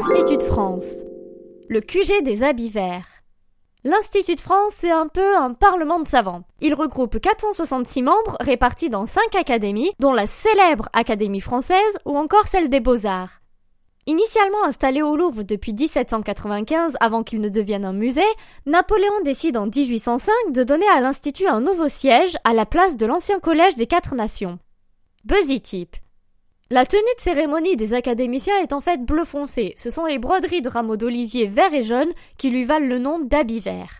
L'Institut de France. Le QG des habits verts. L'Institut de France, c'est un peu un parlement de savants. Il regroupe 466 membres répartis dans 5 académies, dont la célèbre Académie française ou encore celle des beaux-arts. Initialement installé au Louvre depuis 1795 avant qu'il ne devienne un musée, Napoléon décide en 1805 de donner à l'Institut un nouveau siège à la place de l'ancien collège des quatre nations. Buzzy Tip. La tenue de cérémonie des académiciens est en fait bleu foncé. Ce sont les broderies de rameaux d'olivier vert et jaune qui lui valent le nom d'habit vert.